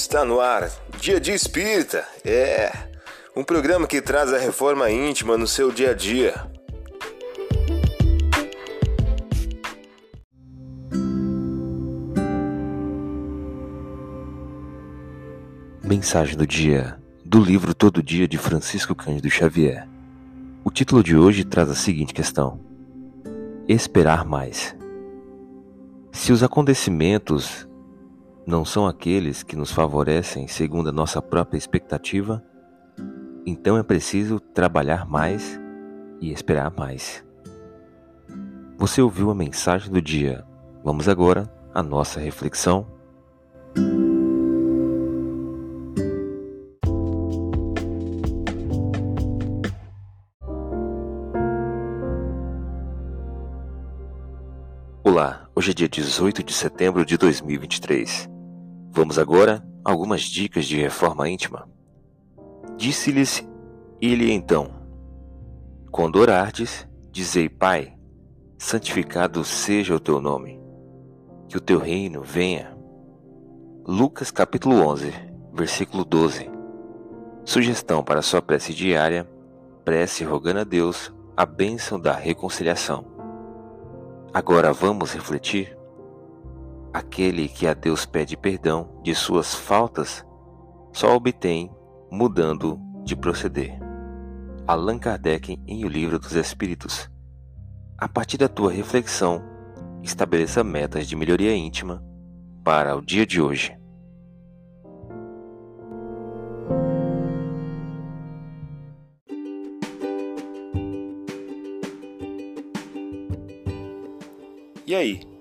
Está no ar, Dia de Espírita. É um programa que traz a reforma íntima no seu dia a dia. Mensagem do dia do livro Todo Dia de Francisco Cândido Xavier. O título de hoje traz a seguinte questão: Esperar mais. Se os acontecimentos não são aqueles que nos favorecem segundo a nossa própria expectativa, então é preciso trabalhar mais e esperar mais. Você ouviu a mensagem do dia. Vamos agora à nossa reflexão. Olá, hoje é dia 18 de setembro de 2023. Vamos agora a algumas dicas de reforma íntima. Disse-lhes ele então: Quando orardes, dizei: Pai, santificado seja o teu nome, que o teu reino venha. Lucas capítulo 11, versículo 12. Sugestão para sua prece diária: prece rogando a Deus a bênção da reconciliação. Agora vamos refletir? Aquele que a Deus pede perdão de suas faltas só obtém mudando de proceder. Allan Kardec em O Livro dos Espíritos. A partir da tua reflexão, estabeleça metas de melhoria íntima para o dia de hoje. E aí,